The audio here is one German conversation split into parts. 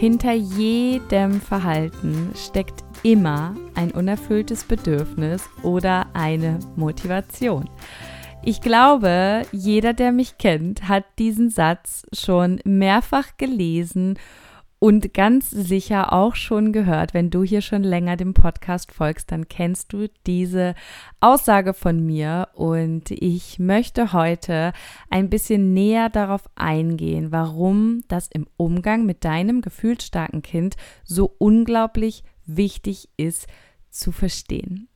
Hinter jedem Verhalten steckt immer ein unerfülltes Bedürfnis oder eine Motivation. Ich glaube, jeder, der mich kennt, hat diesen Satz schon mehrfach gelesen und ganz sicher auch schon gehört, wenn du hier schon länger dem Podcast folgst, dann kennst du diese Aussage von mir und ich möchte heute ein bisschen näher darauf eingehen, warum das im Umgang mit deinem gefühlsstarken Kind so unglaublich wichtig ist zu verstehen.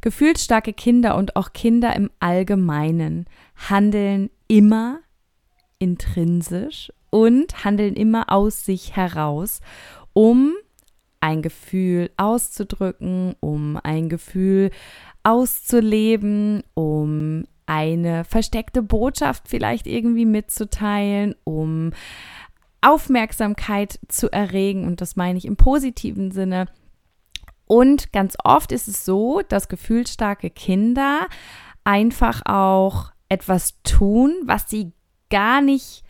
Gefühlsstarke Kinder und auch Kinder im Allgemeinen handeln immer intrinsisch und handeln immer aus sich heraus, um ein Gefühl auszudrücken, um ein Gefühl auszuleben, um eine versteckte Botschaft vielleicht irgendwie mitzuteilen, um Aufmerksamkeit zu erregen und das meine ich im positiven Sinne. Und ganz oft ist es so, dass gefühlsstarke Kinder einfach auch etwas tun, was sie gar nicht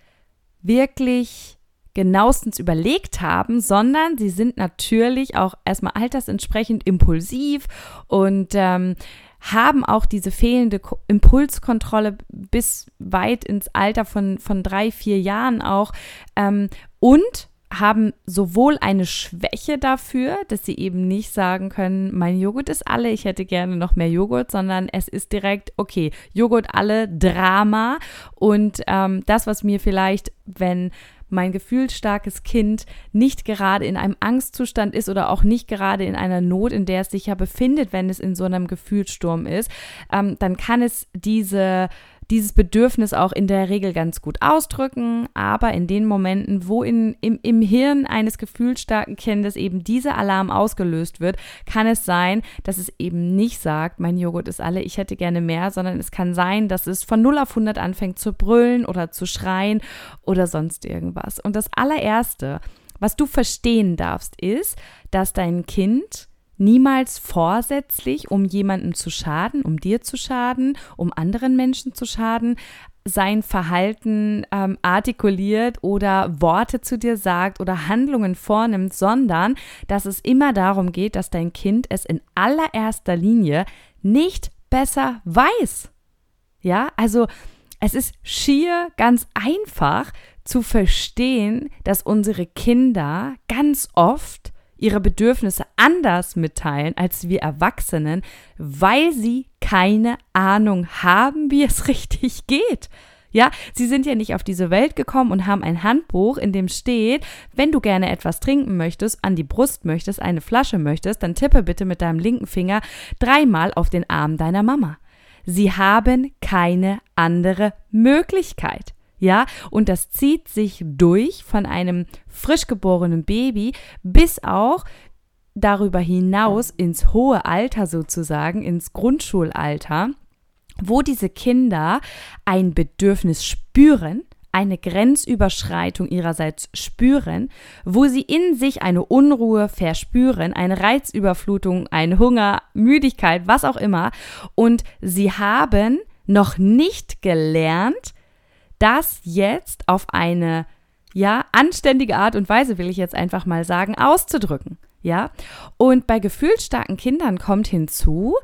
wirklich genauestens überlegt haben, sondern sie sind natürlich auch erstmal altersentsprechend impulsiv und ähm, haben auch diese fehlende Impulskontrolle bis weit ins Alter von, von drei, vier Jahren auch ähm, und haben sowohl eine Schwäche dafür, dass sie eben nicht sagen können, mein Joghurt ist alle, ich hätte gerne noch mehr Joghurt, sondern es ist direkt, okay, Joghurt alle, Drama. Und ähm, das, was mir vielleicht, wenn mein gefühlsstarkes Kind nicht gerade in einem Angstzustand ist oder auch nicht gerade in einer Not, in der es sich ja befindet, wenn es in so einem Gefühlssturm ist, ähm, dann kann es diese dieses Bedürfnis auch in der Regel ganz gut ausdrücken, aber in den Momenten, wo in, im, im Hirn eines gefühlsstarken Kindes eben dieser Alarm ausgelöst wird, kann es sein, dass es eben nicht sagt, mein Joghurt ist alle, ich hätte gerne mehr, sondern es kann sein, dass es von 0 auf 100 anfängt zu brüllen oder zu schreien oder sonst irgendwas. Und das allererste, was du verstehen darfst, ist, dass dein Kind niemals vorsätzlich, um jemandem zu schaden, um dir zu schaden, um anderen Menschen zu schaden, sein Verhalten ähm, artikuliert oder Worte zu dir sagt oder Handlungen vornimmt, sondern dass es immer darum geht, dass dein Kind es in allererster Linie nicht besser weiß. Ja, also es ist schier ganz einfach zu verstehen, dass unsere Kinder ganz oft ihre Bedürfnisse anders mitteilen als wir Erwachsenen, weil sie keine Ahnung haben, wie es richtig geht. Ja, sie sind ja nicht auf diese Welt gekommen und haben ein Handbuch, in dem steht, wenn du gerne etwas trinken möchtest, an die Brust möchtest, eine Flasche möchtest, dann tippe bitte mit deinem linken Finger dreimal auf den Arm deiner Mama. Sie haben keine andere Möglichkeit. Ja, und das zieht sich durch von einem frisch geborenen Baby bis auch darüber hinaus ins hohe Alter sozusagen, ins Grundschulalter, wo diese Kinder ein Bedürfnis spüren, eine Grenzüberschreitung ihrerseits spüren, wo sie in sich eine Unruhe verspüren, eine Reizüberflutung, einen Hunger, Müdigkeit, was auch immer. Und sie haben noch nicht gelernt, das jetzt auf eine ja, anständige Art und Weise, will ich jetzt einfach mal sagen, auszudrücken. Ja, und bei gefühlsstarken Kindern kommt hinzu,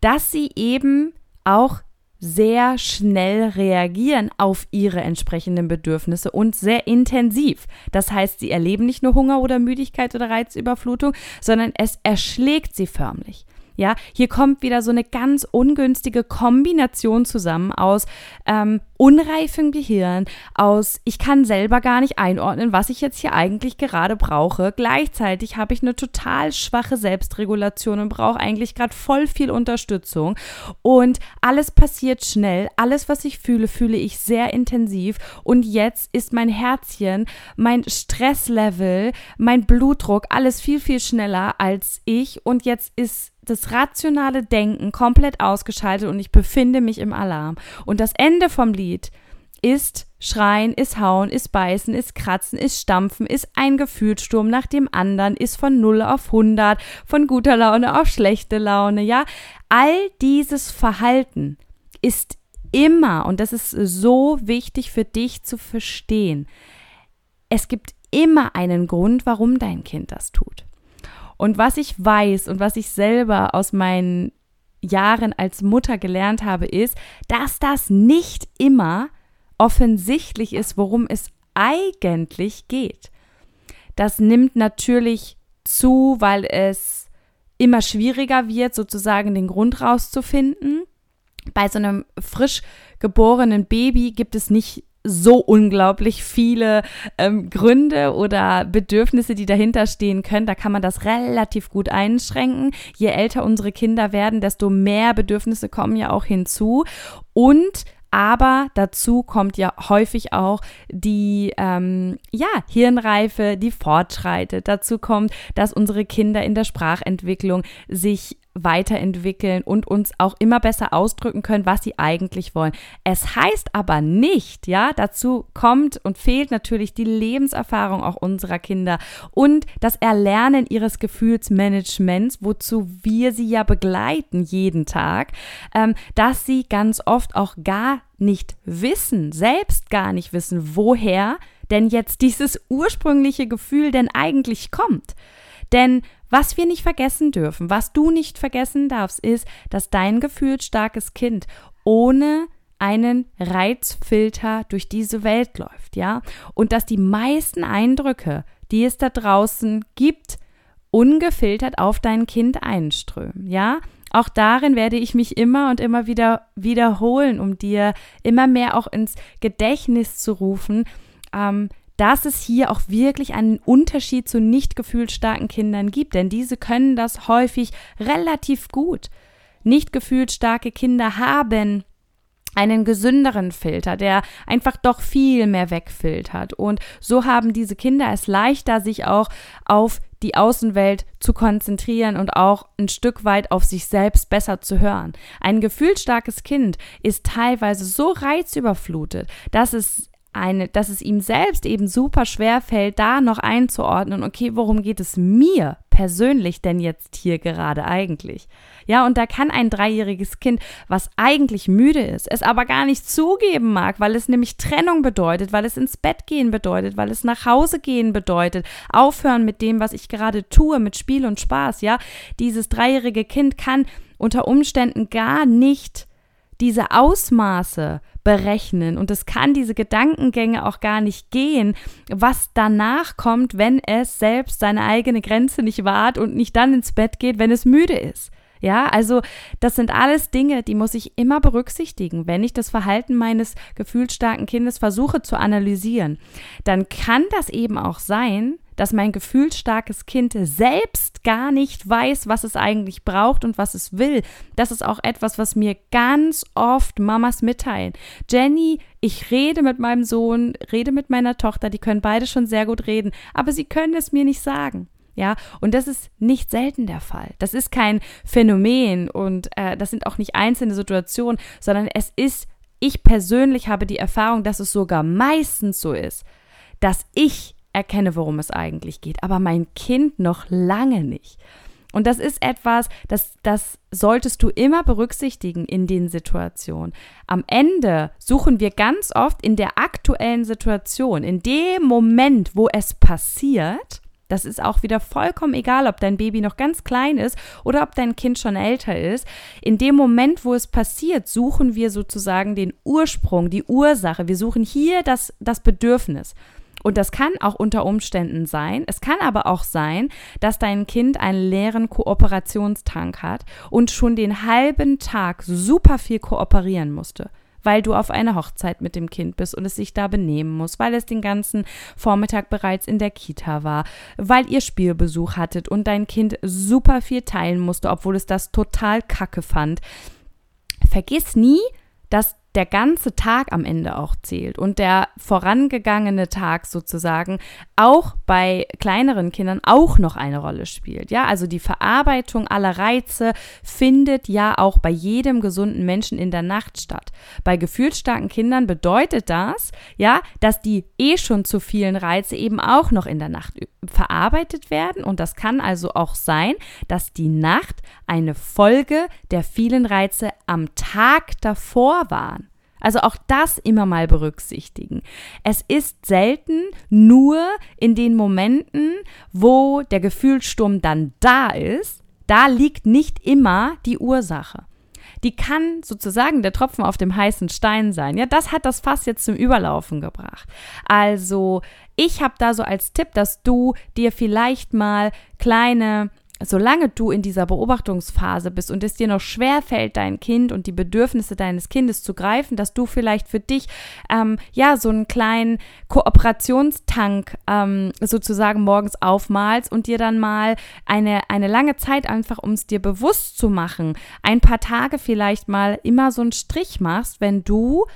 dass sie eben auch sehr schnell reagieren auf ihre entsprechenden Bedürfnisse und sehr intensiv. Das heißt, sie erleben nicht nur Hunger oder Müdigkeit oder Reizüberflutung, sondern es erschlägt sie förmlich. Ja, hier kommt wieder so eine ganz ungünstige Kombination zusammen aus ähm, unreifem Gehirn, aus ich kann selber gar nicht einordnen, was ich jetzt hier eigentlich gerade brauche. Gleichzeitig habe ich eine total schwache Selbstregulation und brauche eigentlich gerade voll viel Unterstützung. Und alles passiert schnell. Alles, was ich fühle, fühle ich sehr intensiv. Und jetzt ist mein Herzchen, mein Stresslevel, mein Blutdruck, alles viel, viel schneller als ich. Und jetzt ist das rationale Denken komplett ausgeschaltet und ich befinde mich im Alarm. Und das Ende vom Lied ist Schreien, ist Hauen, ist Beißen, ist Kratzen, ist Stampfen, ist ein Gefühlssturm nach dem anderen, ist von 0 auf 100, von guter Laune auf schlechte Laune, ja. All dieses Verhalten ist immer, und das ist so wichtig für dich zu verstehen, es gibt immer einen Grund, warum dein Kind das tut. Und was ich weiß und was ich selber aus meinen Jahren als Mutter gelernt habe, ist, dass das nicht immer offensichtlich ist, worum es eigentlich geht. Das nimmt natürlich zu, weil es immer schwieriger wird, sozusagen den Grund rauszufinden. Bei so einem frisch geborenen Baby gibt es nicht so unglaublich viele ähm, Gründe oder Bedürfnisse, die dahinter stehen können. Da kann man das relativ gut einschränken. Je älter unsere Kinder werden, desto mehr Bedürfnisse kommen ja auch hinzu. Und aber dazu kommt ja häufig auch die ähm, ja, Hirnreife, die fortschreitet. Dazu kommt, dass unsere Kinder in der Sprachentwicklung sich weiterentwickeln und uns auch immer besser ausdrücken können, was sie eigentlich wollen. Es heißt aber nicht, ja, dazu kommt und fehlt natürlich die Lebenserfahrung auch unserer Kinder und das Erlernen ihres Gefühlsmanagements, wozu wir sie ja begleiten jeden Tag, ähm, dass sie ganz oft auch gar nicht wissen, selbst gar nicht wissen, woher denn jetzt dieses ursprüngliche Gefühl denn eigentlich kommt. Denn was wir nicht vergessen dürfen, was du nicht vergessen darfst, ist, dass dein gefühlsstarkes Kind ohne einen Reizfilter durch diese Welt läuft, ja? Und dass die meisten Eindrücke, die es da draußen gibt, ungefiltert auf dein Kind einströmen, ja? Auch darin werde ich mich immer und immer wieder wiederholen, um dir immer mehr auch ins Gedächtnis zu rufen, ähm, dass es hier auch wirklich einen Unterschied zu nicht gefühlsstarken Kindern gibt, denn diese können das häufig relativ gut. Nicht gefühlsstarke Kinder haben einen gesünderen Filter, der einfach doch viel mehr wegfiltert. Und so haben diese Kinder es leichter, sich auch auf die Außenwelt zu konzentrieren und auch ein Stück weit auf sich selbst besser zu hören. Ein gefühlsstarkes Kind ist teilweise so reizüberflutet, dass es eine, dass es ihm selbst eben super schwer fällt, da noch einzuordnen, okay, worum geht es mir persönlich denn jetzt hier gerade eigentlich? Ja, und da kann ein dreijähriges Kind, was eigentlich müde ist, es aber gar nicht zugeben mag, weil es nämlich Trennung bedeutet, weil es ins Bett gehen bedeutet, weil es nach Hause gehen bedeutet, aufhören mit dem, was ich gerade tue, mit Spiel und Spaß, ja. Dieses dreijährige Kind kann unter Umständen gar nicht diese Ausmaße berechnen und es kann diese Gedankengänge auch gar nicht gehen, was danach kommt, wenn es selbst seine eigene Grenze nicht wahrt und nicht dann ins Bett geht, wenn es müde ist. Ja, also das sind alles Dinge, die muss ich immer berücksichtigen. Wenn ich das Verhalten meines gefühlsstarken Kindes versuche zu analysieren, dann kann das eben auch sein, dass mein gefühlsstarkes Kind selbst gar nicht weiß, was es eigentlich braucht und was es will. Das ist auch etwas, was mir ganz oft Mamas mitteilen. Jenny, ich rede mit meinem Sohn, rede mit meiner Tochter, die können beide schon sehr gut reden, aber sie können es mir nicht sagen. Ja, und das ist nicht selten der Fall. Das ist kein Phänomen und äh, das sind auch nicht einzelne Situationen, sondern es ist, ich persönlich habe die Erfahrung, dass es sogar meistens so ist, dass ich erkenne, worum es eigentlich geht, aber mein Kind noch lange nicht. Und das ist etwas, das, das solltest du immer berücksichtigen in den Situationen. Am Ende suchen wir ganz oft in der aktuellen Situation, in dem Moment, wo es passiert, das ist auch wieder vollkommen egal, ob dein Baby noch ganz klein ist oder ob dein Kind schon älter ist. In dem Moment, wo es passiert, suchen wir sozusagen den Ursprung, die Ursache. Wir suchen hier das, das Bedürfnis. Und das kann auch unter Umständen sein. Es kann aber auch sein, dass dein Kind einen leeren Kooperationstank hat und schon den halben Tag super viel kooperieren musste weil du auf einer Hochzeit mit dem Kind bist und es sich da benehmen muss, weil es den ganzen Vormittag bereits in der Kita war, weil ihr Spielbesuch hattet und dein Kind super viel teilen musste, obwohl es das total kacke fand. Vergiss nie, dass der ganze Tag am Ende auch zählt und der vorangegangene Tag sozusagen auch bei kleineren Kindern auch noch eine Rolle spielt. Ja, also die Verarbeitung aller Reize findet ja auch bei jedem gesunden Menschen in der Nacht statt. Bei gefühlsstarken Kindern bedeutet das, ja, dass die eh schon zu vielen Reize eben auch noch in der Nacht verarbeitet werden und das kann also auch sein, dass die Nacht eine Folge der vielen Reize am Tag davor waren. Also auch das immer mal berücksichtigen. Es ist selten nur in den Momenten, wo der Gefühlssturm dann da ist, da liegt nicht immer die Ursache. Die kann sozusagen der Tropfen auf dem heißen Stein sein. Ja, das hat das Fass jetzt zum Überlaufen gebracht. Also, ich habe da so als Tipp, dass du dir vielleicht mal kleine solange du in dieser Beobachtungsphase bist und es dir noch schwer fällt, dein Kind und die Bedürfnisse deines Kindes zu greifen, dass du vielleicht für dich ähm, ja so einen kleinen Kooperationstank ähm, sozusagen morgens aufmalst und dir dann mal eine, eine lange Zeit einfach, um es dir bewusst zu machen, ein paar Tage vielleicht mal immer so einen Strich machst, wenn du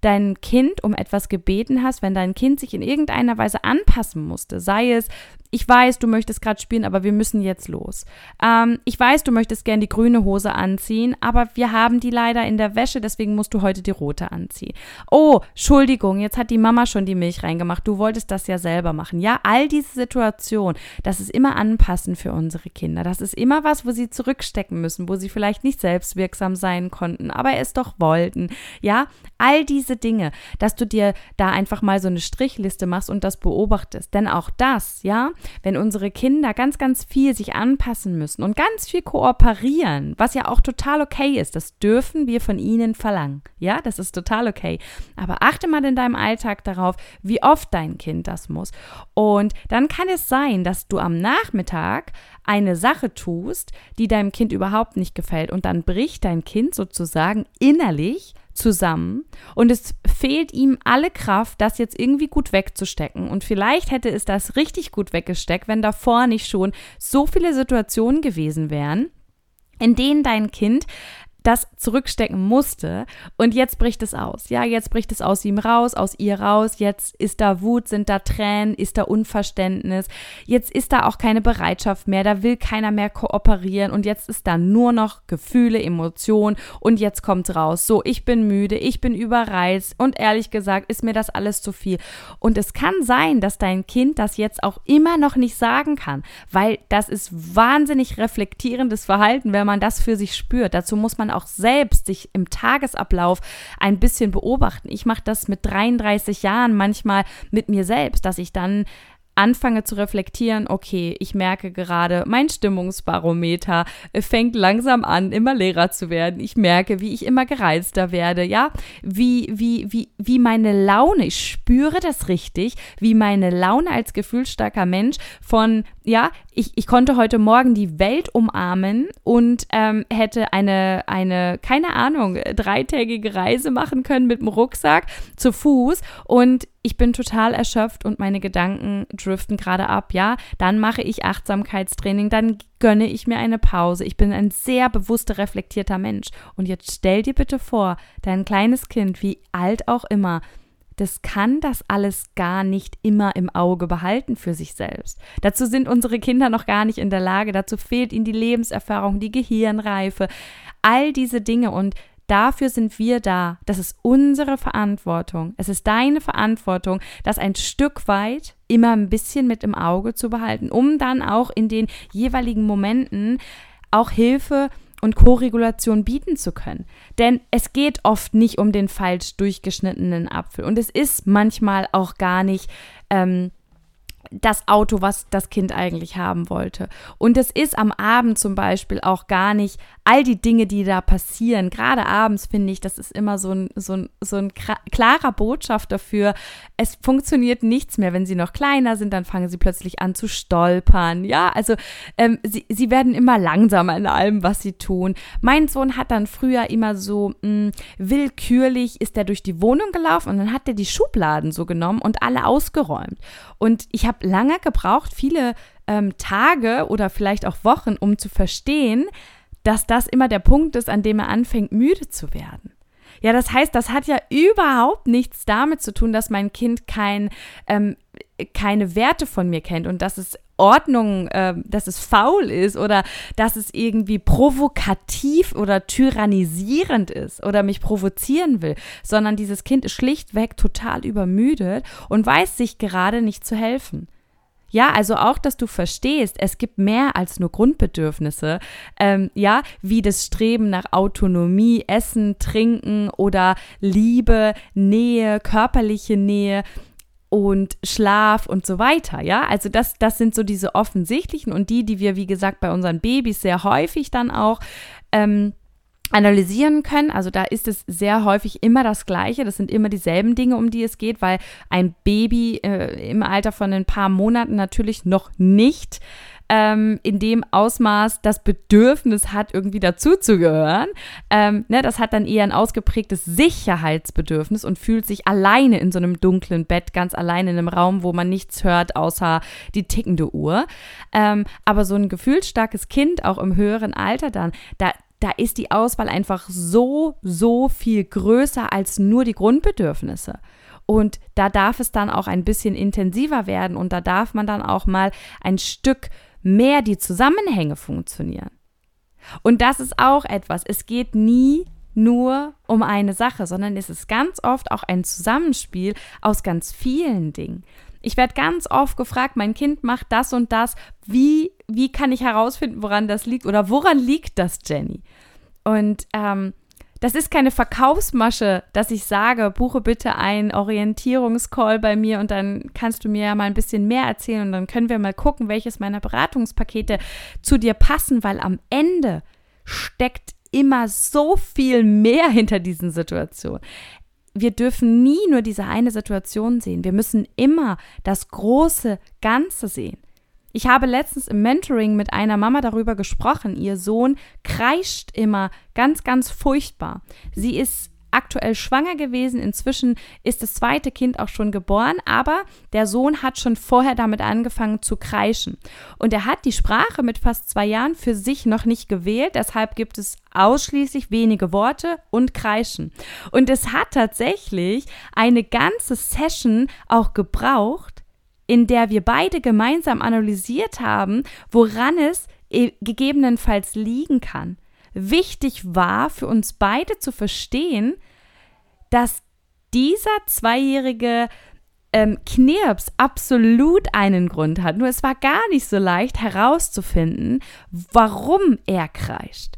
dein Kind um etwas gebeten hast, wenn dein Kind sich in irgendeiner Weise anpassen musste, sei es ich weiß, du möchtest gerade spielen, aber wir müssen jetzt los. Ähm, ich weiß, du möchtest gern die grüne Hose anziehen, aber wir haben die leider in der Wäsche, deswegen musst du heute die rote anziehen. Oh, Entschuldigung, jetzt hat die Mama schon die Milch reingemacht. Du wolltest das ja selber machen. Ja, all diese Situationen, das ist immer anpassen für unsere Kinder. Das ist immer was, wo sie zurückstecken müssen, wo sie vielleicht nicht selbstwirksam sein konnten, aber es doch wollten. Ja, all diese Dinge, dass du dir da einfach mal so eine Strichliste machst und das beobachtest. Denn auch das, ja, wenn unsere Kinder ganz, ganz viel sich anpassen müssen und ganz viel kooperieren, was ja auch total okay ist, das dürfen wir von ihnen verlangen. Ja, das ist total okay. Aber achte mal in deinem Alltag darauf, wie oft dein Kind das muss. Und dann kann es sein, dass du am Nachmittag eine Sache tust, die deinem Kind überhaupt nicht gefällt und dann bricht dein Kind sozusagen innerlich zusammen und es fehlt ihm alle Kraft, das jetzt irgendwie gut wegzustecken. Und vielleicht hätte es das richtig gut weggesteckt, wenn davor nicht schon so viele Situationen gewesen wären, in denen dein Kind das zurückstecken musste und jetzt bricht es aus. Ja, jetzt bricht es aus ihm raus, aus ihr raus. Jetzt ist da Wut, sind da Tränen, ist da Unverständnis. Jetzt ist da auch keine Bereitschaft mehr, da will keiner mehr kooperieren und jetzt ist da nur noch Gefühle, Emotionen und jetzt kommt raus. So, ich bin müde, ich bin überreizt und ehrlich gesagt ist mir das alles zu viel. Und es kann sein, dass dein Kind das jetzt auch immer noch nicht sagen kann, weil das ist wahnsinnig reflektierendes Verhalten, wenn man das für sich spürt. Dazu muss man auch selbst sich im Tagesablauf ein bisschen beobachten. Ich mache das mit 33 Jahren manchmal mit mir selbst, dass ich dann anfange zu reflektieren, okay, ich merke gerade, mein Stimmungsbarometer fängt langsam an, immer leerer zu werden. Ich merke, wie ich immer gereizter werde, ja, wie, wie, wie, wie meine Laune, ich spüre das richtig, wie meine Laune als gefühlsstarker Mensch von, ja, ich, ich konnte heute Morgen die Welt umarmen und ähm, hätte eine, eine, keine Ahnung, dreitägige Reise machen können mit dem Rucksack zu Fuß und ich bin total erschöpft und meine Gedanken driften gerade ab, ja, dann mache ich Achtsamkeitstraining, dann gönne ich mir eine Pause. Ich bin ein sehr bewusster, reflektierter Mensch. Und jetzt stell dir bitte vor, dein kleines Kind, wie alt auch immer, das kann das alles gar nicht immer im Auge behalten für sich selbst. Dazu sind unsere Kinder noch gar nicht in der Lage, dazu fehlt ihnen die Lebenserfahrung, die Gehirnreife, all diese Dinge und Dafür sind wir da. Das ist unsere Verantwortung. Es ist deine Verantwortung, das ein Stück weit immer ein bisschen mit im Auge zu behalten, um dann auch in den jeweiligen Momenten auch Hilfe und Koregulation bieten zu können. Denn es geht oft nicht um den falsch durchgeschnittenen Apfel und es ist manchmal auch gar nicht ähm, das Auto, was das Kind eigentlich haben wollte. Und es ist am Abend zum Beispiel auch gar nicht all die Dinge, die da passieren. Gerade abends finde ich, das ist immer so ein, so ein, so ein klarer Botschaft dafür. Es funktioniert nichts mehr. Wenn sie noch kleiner sind, dann fangen sie plötzlich an zu stolpern. Ja, also ähm, sie, sie werden immer langsamer in allem, was sie tun. Mein Sohn hat dann früher immer so mh, hm, willkürlich, ist er durch die Wohnung gelaufen und dann hat er die Schubladen so genommen und alle ausgeräumt. Und ich habe lange gebraucht, viele ähm, Tage oder vielleicht auch Wochen, um zu verstehen, dass das immer der Punkt ist, an dem er anfängt, müde zu werden. Ja, das heißt, das hat ja überhaupt nichts damit zu tun, dass mein Kind kein, ähm, keine Werte von mir kennt und dass es Ordnung, äh, dass es faul ist oder dass es irgendwie provokativ oder tyrannisierend ist oder mich provozieren will, sondern dieses Kind ist schlichtweg total übermüdet und weiß sich gerade nicht zu helfen. Ja, also auch, dass du verstehst, es gibt mehr als nur Grundbedürfnisse, ähm, ja, wie das Streben nach Autonomie, Essen, Trinken oder Liebe, Nähe, körperliche Nähe und Schlaf und so weiter, ja? Also das, das sind so diese offensichtlichen und die, die wir, wie gesagt, bei unseren Babys sehr häufig dann auch ähm, analysieren können. Also da ist es sehr häufig immer das Gleiche. Das sind immer dieselben Dinge, um die es geht, weil ein Baby äh, im Alter von ein paar Monaten natürlich noch nicht ähm, in dem Ausmaß das Bedürfnis hat, irgendwie dazuzugehören. Ähm, ne, das hat dann eher ein ausgeprägtes Sicherheitsbedürfnis und fühlt sich alleine in so einem dunklen Bett, ganz alleine in einem Raum, wo man nichts hört, außer die tickende Uhr. Ähm, aber so ein gefühlsstarkes Kind, auch im höheren Alter dann, da, da ist die Auswahl einfach so, so viel größer als nur die Grundbedürfnisse. Und da darf es dann auch ein bisschen intensiver werden und da darf man dann auch mal ein Stück mehr die Zusammenhänge funktionieren. Und das ist auch etwas. Es geht nie nur um eine Sache, sondern es ist ganz oft auch ein Zusammenspiel aus ganz vielen Dingen. Ich werde ganz oft gefragt, mein Kind macht das und das. Wie, wie kann ich herausfinden, woran das liegt? Oder woran liegt das, Jenny? Und ähm, das ist keine Verkaufsmasche, dass ich sage, buche bitte einen Orientierungscall bei mir und dann kannst du mir ja mal ein bisschen mehr erzählen und dann können wir mal gucken, welches meiner Beratungspakete zu dir passen, weil am Ende steckt immer so viel mehr hinter diesen Situationen wir dürfen nie nur diese eine Situation sehen. Wir müssen immer das große Ganze sehen. Ich habe letztens im Mentoring mit einer Mama darüber gesprochen. Ihr Sohn kreischt immer ganz, ganz furchtbar. Sie ist aktuell schwanger gewesen. Inzwischen ist das zweite Kind auch schon geboren, aber der Sohn hat schon vorher damit angefangen zu kreischen. Und er hat die Sprache mit fast zwei Jahren für sich noch nicht gewählt. Deshalb gibt es ausschließlich wenige Worte und Kreischen. Und es hat tatsächlich eine ganze Session auch gebraucht, in der wir beide gemeinsam analysiert haben, woran es äh, gegebenenfalls liegen kann wichtig war für uns beide zu verstehen, dass dieser zweijährige ähm, Knirps absolut einen Grund hat. Nur es war gar nicht so leicht herauszufinden, warum er kreischt.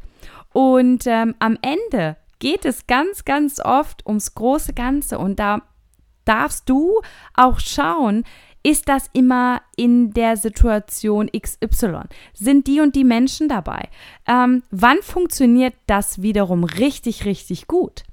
Und ähm, am Ende geht es ganz, ganz oft ums große Ganze. Und da darfst du auch schauen, ist das immer in der Situation XY? Sind die und die Menschen dabei? Ähm, wann funktioniert das wiederum richtig, richtig gut?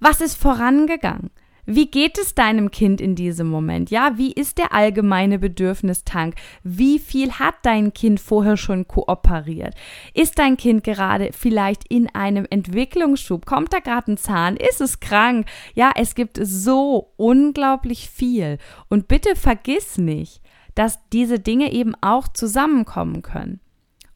Was ist vorangegangen? Wie geht es deinem Kind in diesem Moment? Ja, wie ist der allgemeine Bedürfnistank? Wie viel hat dein Kind vorher schon kooperiert? Ist dein Kind gerade vielleicht in einem Entwicklungsschub? Kommt da gerade ein Zahn? Ist es krank? Ja, es gibt so unglaublich viel. Und bitte vergiss nicht, dass diese Dinge eben auch zusammenkommen können.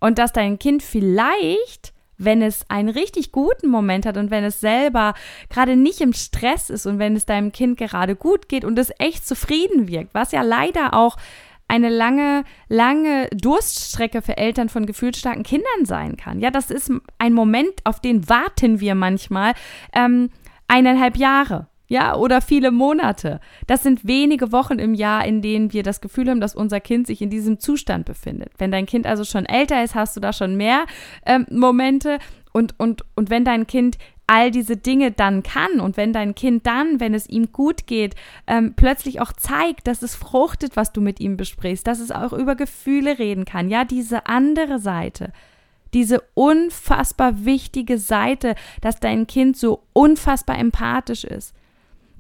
Und dass dein Kind vielleicht wenn es einen richtig guten Moment hat und wenn es selber gerade nicht im Stress ist und wenn es deinem Kind gerade gut geht und es echt zufrieden wirkt, was ja leider auch eine lange, lange Durststrecke für Eltern von gefühlsstarken Kindern sein kann. Ja, das ist ein Moment, auf den warten wir manchmal ähm, eineinhalb Jahre ja, oder viele Monate. Das sind wenige Wochen im Jahr, in denen wir das Gefühl haben, dass unser Kind sich in diesem Zustand befindet. Wenn dein Kind also schon älter ist, hast du da schon mehr ähm, Momente. Und, und, und wenn dein Kind all diese Dinge dann kann und wenn dein Kind dann, wenn es ihm gut geht, ähm, plötzlich auch zeigt, dass es fruchtet, was du mit ihm besprichst, dass es auch über Gefühle reden kann, ja, diese andere Seite, diese unfassbar wichtige Seite, dass dein Kind so unfassbar empathisch ist,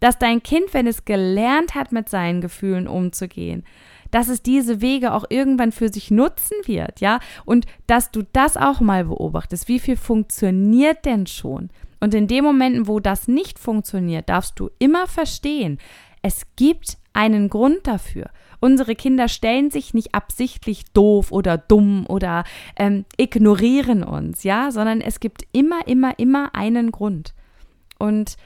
dass dein Kind, wenn es gelernt hat, mit seinen Gefühlen umzugehen, dass es diese Wege auch irgendwann für sich nutzen wird, ja, und dass du das auch mal beobachtest, wie viel funktioniert denn schon? Und in den Momenten, wo das nicht funktioniert, darfst du immer verstehen, es gibt einen Grund dafür. Unsere Kinder stellen sich nicht absichtlich doof oder dumm oder ähm, ignorieren uns, ja, sondern es gibt immer, immer, immer einen Grund. Und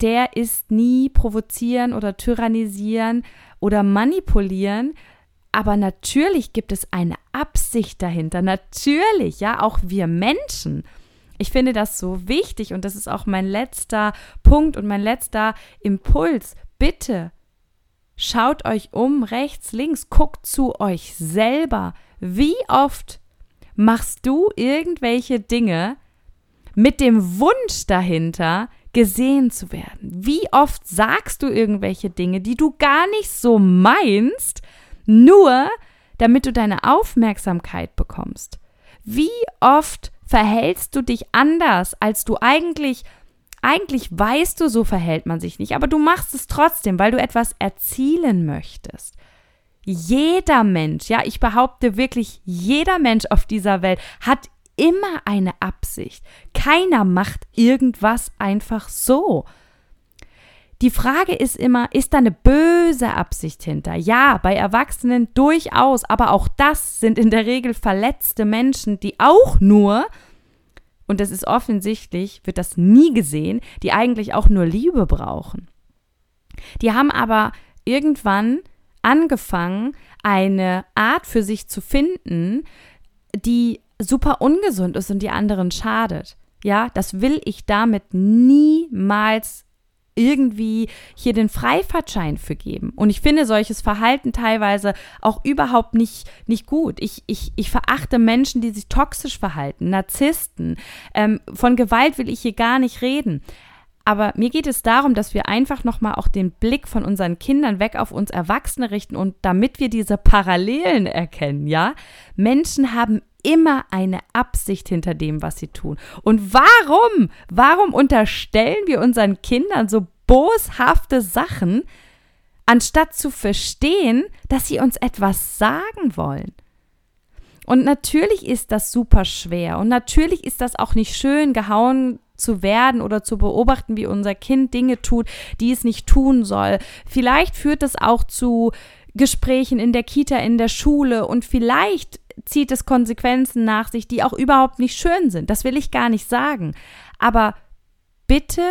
der ist nie provozieren oder tyrannisieren oder manipulieren. Aber natürlich gibt es eine Absicht dahinter. Natürlich, ja, auch wir Menschen. Ich finde das so wichtig und das ist auch mein letzter Punkt und mein letzter Impuls. Bitte schaut euch um, rechts, links, guckt zu euch selber. Wie oft machst du irgendwelche Dinge mit dem Wunsch dahinter, gesehen zu werden? Wie oft sagst du irgendwelche Dinge, die du gar nicht so meinst, nur damit du deine Aufmerksamkeit bekommst? Wie oft verhältst du dich anders, als du eigentlich eigentlich weißt du, so verhält man sich nicht, aber du machst es trotzdem, weil du etwas erzielen möchtest. Jeder Mensch, ja, ich behaupte wirklich, jeder Mensch auf dieser Welt hat immer eine Absicht. Keiner macht irgendwas einfach so. Die Frage ist immer, ist da eine böse Absicht hinter? Ja, bei Erwachsenen durchaus, aber auch das sind in der Regel verletzte Menschen, die auch nur, und das ist offensichtlich, wird das nie gesehen, die eigentlich auch nur Liebe brauchen. Die haben aber irgendwann angefangen, eine Art für sich zu finden, die super ungesund ist und die anderen schadet. Ja, das will ich damit niemals irgendwie hier den Freifahrtschein für geben. Und ich finde solches Verhalten teilweise auch überhaupt nicht, nicht gut. Ich, ich, ich verachte Menschen, die sich toxisch verhalten, Narzissten. Ähm, von Gewalt will ich hier gar nicht reden. Aber mir geht es darum, dass wir einfach nochmal auch den Blick von unseren Kindern weg auf uns Erwachsene richten und damit wir diese Parallelen erkennen, ja? Menschen haben immer eine Absicht hinter dem, was sie tun. Und warum, warum unterstellen wir unseren Kindern so boshafte Sachen, anstatt zu verstehen, dass sie uns etwas sagen wollen? Und natürlich ist das super schwer und natürlich ist das auch nicht schön, gehauen zu werden oder zu beobachten, wie unser Kind Dinge tut, die es nicht tun soll. Vielleicht führt das auch zu Gesprächen in der Kita, in der Schule und vielleicht zieht es Konsequenzen nach sich, die auch überhaupt nicht schön sind. Das will ich gar nicht sagen. Aber bitte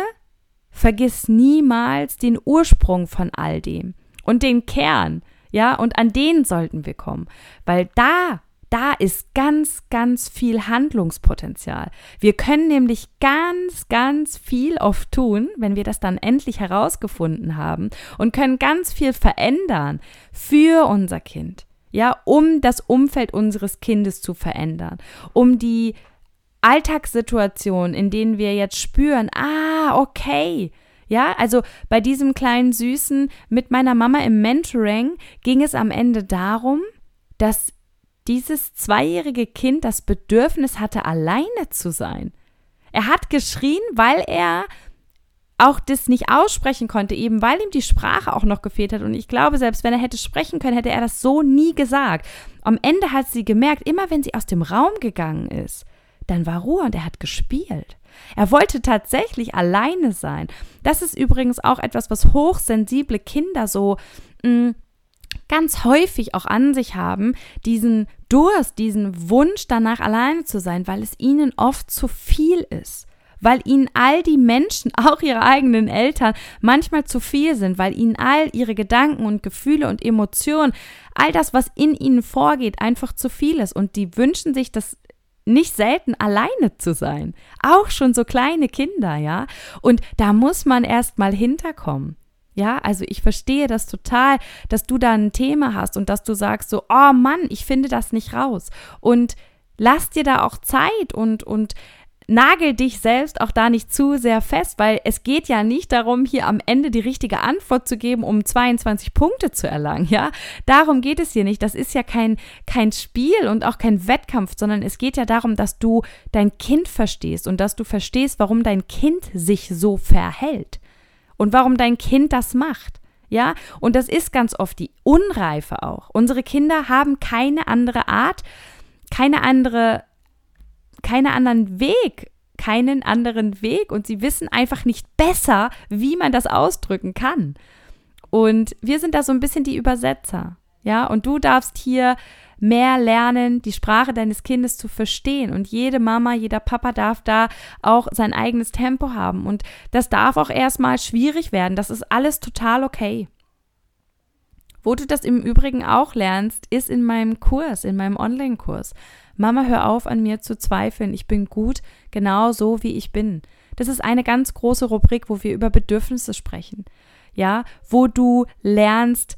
vergiss niemals den Ursprung von all dem und den Kern. Ja, und an den sollten wir kommen, weil da da ist ganz, ganz viel Handlungspotenzial. Wir können nämlich ganz, ganz viel oft tun, wenn wir das dann endlich herausgefunden haben und können ganz viel verändern für unser Kind. Ja, um das Umfeld unseres Kindes zu verändern, um die Alltagssituation, in denen wir jetzt spüren, ah, okay, ja, also bei diesem kleinen Süßen mit meiner Mama im Mentoring ging es am Ende darum, dass dieses zweijährige Kind das Bedürfnis hatte, alleine zu sein. Er hat geschrien, weil er auch das nicht aussprechen konnte, eben weil ihm die Sprache auch noch gefehlt hat. Und ich glaube, selbst wenn er hätte sprechen können, hätte er das so nie gesagt. Am Ende hat sie gemerkt, immer wenn sie aus dem Raum gegangen ist, dann war Ruhe und er hat gespielt. Er wollte tatsächlich alleine sein. Das ist übrigens auch etwas, was hochsensible Kinder so mh, mm, ganz häufig auch an sich haben, diesen Durst, diesen Wunsch danach alleine zu sein, weil es ihnen oft zu viel ist weil ihnen all die Menschen, auch ihre eigenen Eltern, manchmal zu viel sind, weil ihnen all ihre Gedanken und Gefühle und Emotionen, all das, was in ihnen vorgeht, einfach zu viel ist. Und die wünschen sich das nicht selten alleine zu sein. Auch schon so kleine Kinder, ja. Und da muss man erst mal hinterkommen. Ja, also ich verstehe das total, dass du da ein Thema hast und dass du sagst so, oh Mann, ich finde das nicht raus. Und lass dir da auch Zeit und, und nagel dich selbst auch da nicht zu sehr fest, weil es geht ja nicht darum, hier am Ende die richtige Antwort zu geben, um 22 Punkte zu erlangen, ja? Darum geht es hier nicht. Das ist ja kein, kein Spiel und auch kein Wettkampf, sondern es geht ja darum, dass du dein Kind verstehst und dass du verstehst, warum dein Kind sich so verhält und warum dein Kind das macht. Ja, und das ist ganz oft die Unreife auch. Unsere Kinder haben keine andere Art, keine andere keinen anderen Weg, keinen anderen Weg und sie wissen einfach nicht besser, wie man das ausdrücken kann. Und wir sind da so ein bisschen die Übersetzer. Ja, und du darfst hier mehr lernen, die Sprache deines Kindes zu verstehen. Und jede Mama, jeder Papa darf da auch sein eigenes Tempo haben. Und das darf auch erstmal schwierig werden. Das ist alles total okay. Wo du das im Übrigen auch lernst, ist in meinem Kurs, in meinem Online-Kurs. Mama, hör auf an mir zu zweifeln. Ich bin gut, genau so wie ich bin. Das ist eine ganz große Rubrik, wo wir über Bedürfnisse sprechen. Ja, wo du lernst,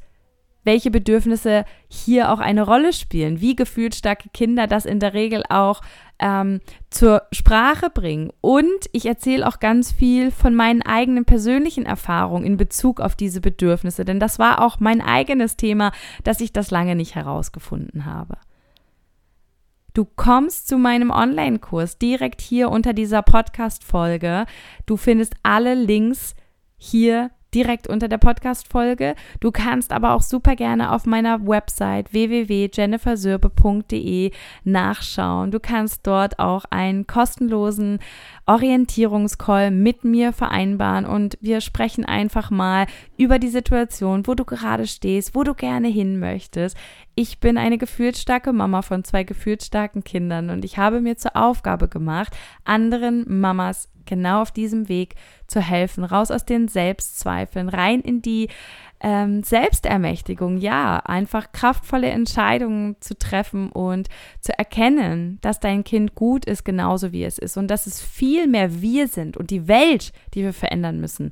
welche Bedürfnisse hier auch eine Rolle spielen, wie gefühlsstarke Kinder das in der Regel auch ähm, zur Sprache bringen. Und ich erzähle auch ganz viel von meinen eigenen persönlichen Erfahrungen in Bezug auf diese Bedürfnisse, denn das war auch mein eigenes Thema, dass ich das lange nicht herausgefunden habe. Du kommst zu meinem Online-Kurs direkt hier unter dieser Podcast-Folge. Du findest alle Links hier direkt unter der Podcast-Folge. Du kannst aber auch super gerne auf meiner Website www.jennifersürbe.de nachschauen. Du kannst dort auch einen kostenlosen Orientierungscall mit mir vereinbaren und wir sprechen einfach mal über die Situation, wo du gerade stehst, wo du gerne hin möchtest. Ich bin eine gefühlsstarke Mama von zwei gefühlsstarken Kindern und ich habe mir zur Aufgabe gemacht, anderen Mamas genau auf diesem Weg zu helfen, raus aus den Selbstzweifeln, rein in die ähm, Selbstermächtigung, ja, einfach kraftvolle Entscheidungen zu treffen und zu erkennen, dass dein Kind gut ist, genauso wie es ist und dass es viel mehr wir sind und die Welt, die wir verändern müssen,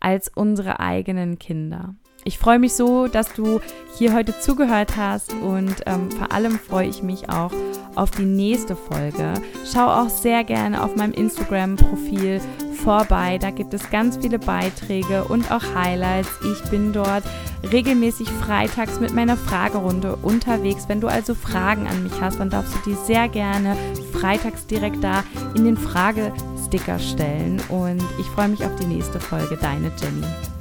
als unsere eigenen Kinder. Ich freue mich so, dass du hier heute zugehört hast und ähm, vor allem freue ich mich auch auf die nächste Folge. Schau auch sehr gerne auf meinem Instagram-Profil vorbei. Da gibt es ganz viele Beiträge und auch Highlights. Ich bin dort regelmäßig freitags mit meiner Fragerunde unterwegs. Wenn du also Fragen an mich hast, dann darfst du die sehr gerne freitags direkt da in den Fragesticker stellen. Und ich freue mich auf die nächste Folge. Deine Jenny.